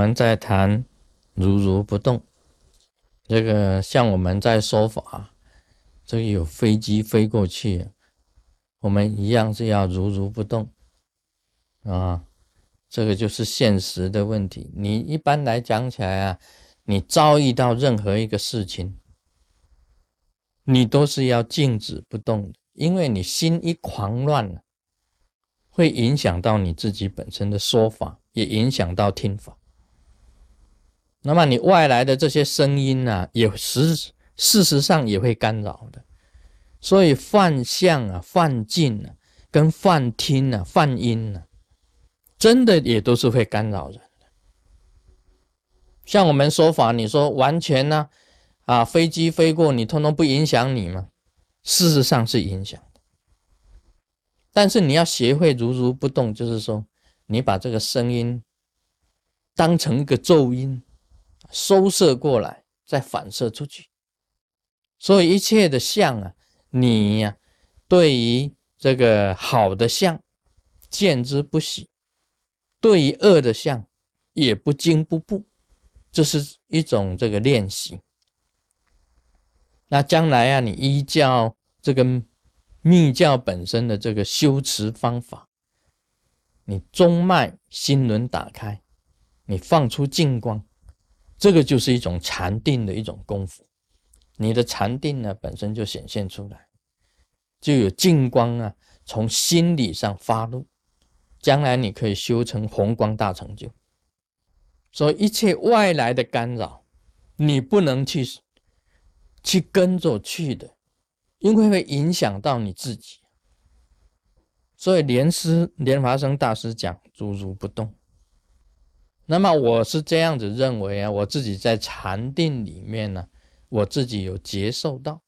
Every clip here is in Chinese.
我们在谈如如不动。这个像我们在说法，这个有飞机飞过去，我们一样是要如如不动啊。这个就是现实的问题。你一般来讲起来啊，你遭遇到任何一个事情，你都是要静止不动的，因为你心一狂乱了，会影响到你自己本身的说法，也影响到听法。那么你外来的这些声音呢，也实事实上也会干扰的。所以泛相啊、泛静啊、跟泛听啊、泛音啊，真的也都是会干扰人的。像我们说法，你说完全呢，啊，飞机飞过你，通通不影响你吗？事实上是影响的。但是你要学会如如不动，就是说，你把这个声音当成一个咒音。收摄过来，再反射出去，所以一切的相啊，你呀，对于这个好的相见之不喜，对于恶的相也不惊不怖，这是一种这个练习。那将来啊，你依教这个密教本身的这个修持方法，你中脉心轮打开，你放出净光。这个就是一种禅定的一种功夫，你的禅定呢本身就显现出来，就有净光啊从心理上发露，将来你可以修成宏光大成就。所以一切外来的干扰，你不能去去跟着去的，因为会影响到你自己。所以莲师莲华生大师讲：如如不动。那么我是这样子认为啊，我自己在禅定里面呢，我自己有接受到，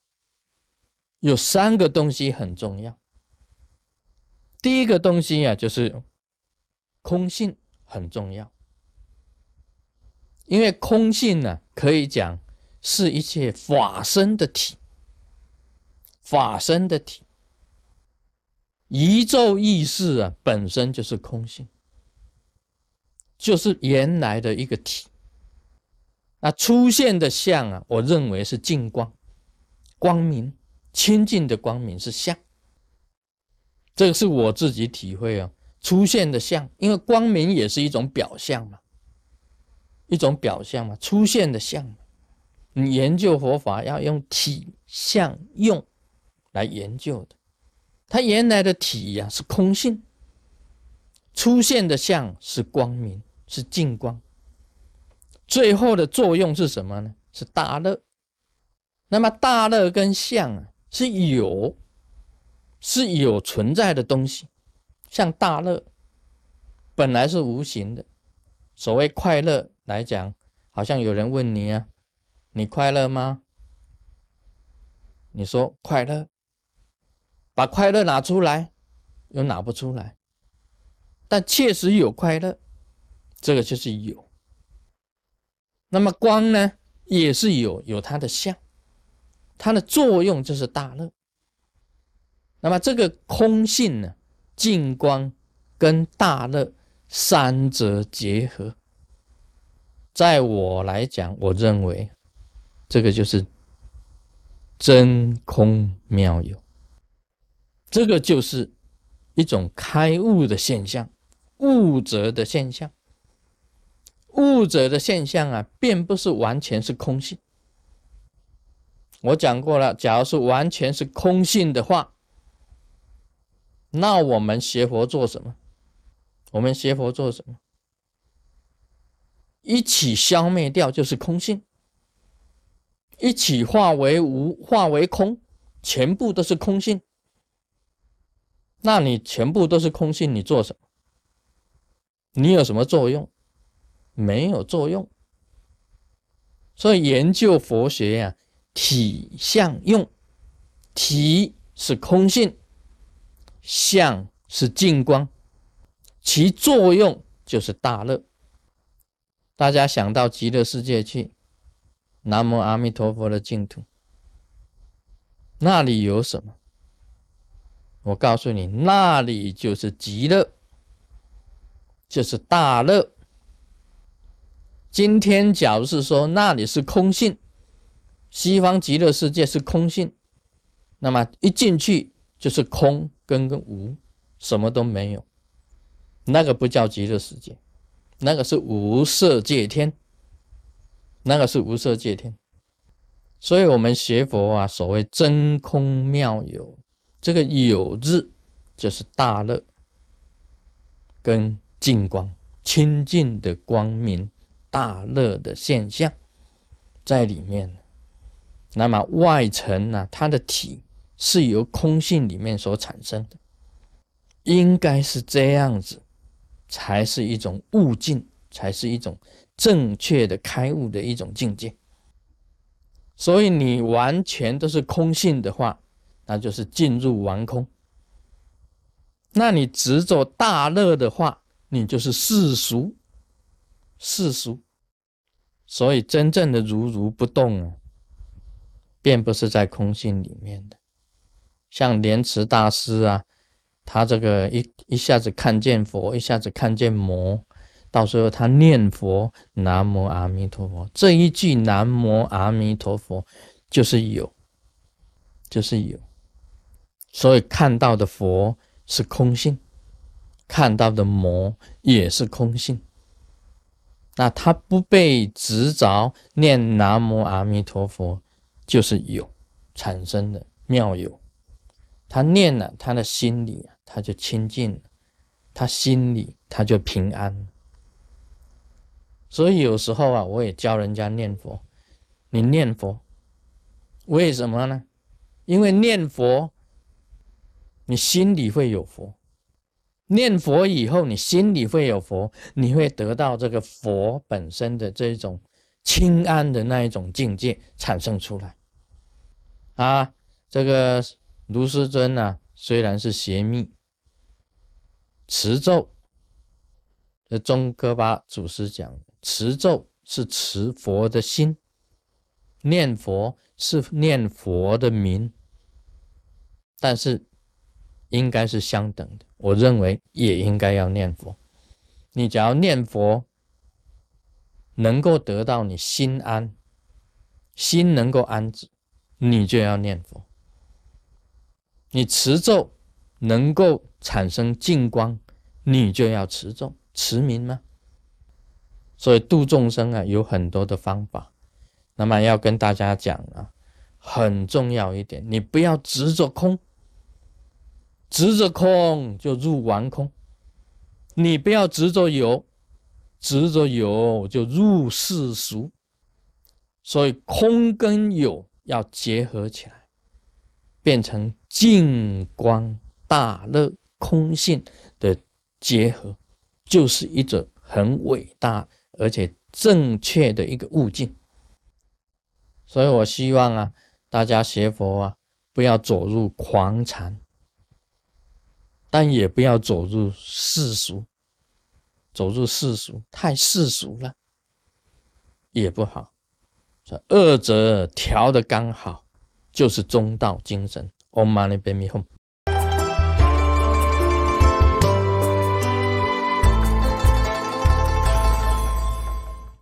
有三个东西很重要。第一个东西啊，就是空性很重要，因为空性呢，可以讲是一切法身的体，法身的体，宇宙意识啊，本身就是空性。就是原来的一个体，那出现的相啊，我认为是净光、光明、清净的光明是相。这个是我自己体会啊，出现的相，因为光明也是一种表象嘛，一种表象嘛，出现的相。你研究佛法要用体、相、用来研究的，它原来的体呀是空性，出现的相是光明。是净光，最后的作用是什么呢？是大乐。那么大乐跟相啊，是有是有存在的东西。像大乐本来是无形的，所谓快乐来讲，好像有人问你啊，你快乐吗？你说快乐，把快乐拿出来，又拿不出来，但确实有快乐。这个就是有，那么光呢，也是有有它的相，它的作用就是大乐。那么这个空性呢，净光跟大乐三者结合，在我来讲，我认为这个就是真空妙有，这个就是一种开悟的现象，悟者的现象。物者的现象啊，并不是完全是空性。我讲过了，假如是完全是空性的话，那我们学佛做什么？我们学佛做什么？一起消灭掉就是空性，一起化为无，化为空，全部都是空性。那你全部都是空性，你做什么？你有什么作用？没有作用，所以研究佛学呀，体相用，体是空性，相是净光，其作用就是大乐。大家想到极乐世界去，南无阿弥陀佛的净土，那里有什么？我告诉你，那里就是极乐，就是大乐。今天假如是说那里是空性，西方极乐世界是空性，那么一进去就是空跟跟无，什么都没有，那个不叫极乐世界，那个是无色界天，那个是无色界天。所以，我们学佛啊，所谓真空妙有，这个有字就是大乐跟净光、清净的光明。大乐的现象在里面，那么外层呢？它的体是由空性里面所产生的，应该是这样子，才是一种悟境，才是一种正确的开悟的一种境界。所以你完全都是空性的话，那就是进入完空；那你执着大乐的话，你就是世俗。世俗，所以真正的如如不动啊，并不是在空性里面的。像莲池大师啊，他这个一一下子看见佛，一下子看见魔，到时候他念佛南无阿弥陀佛，这一句南无阿弥陀佛就是有，就是有。所以看到的佛是空性，看到的魔也是空性。那他不被执着念南无阿弥陀佛，就是有产生的妙有。他念了，他的心里，他就清净了，他心里他就平安。所以有时候啊，我也教人家念佛。你念佛，为什么呢？因为念佛，你心里会有佛。念佛以后，你心里会有佛，你会得到这个佛本身的这种清安的那一种境界产生出来。啊，这个卢师尊呢，虽然是邪密持咒，这中哥巴祖师讲，持咒是持佛的心，念佛是念佛的名，但是应该是相等的。我认为也应该要念佛。你只要念佛，能够得到你心安，心能够安止，你就要念佛。你持咒能够产生净光，你就要持咒持名吗？所以度众生啊，有很多的方法。那么要跟大家讲啊，很重要一点，你不要执着空。执着空就入完空，你不要执着有，执着有就入世俗，所以空跟有要结合起来，变成净光大乐空性的结合，就是一种很伟大而且正确的一个悟境。所以我希望啊，大家学佛啊，不要走入狂禅。但也不要走入世俗，走入世俗太世俗了，也不好。二者调的刚好，就是中道精神。Om Mani Padme Hum。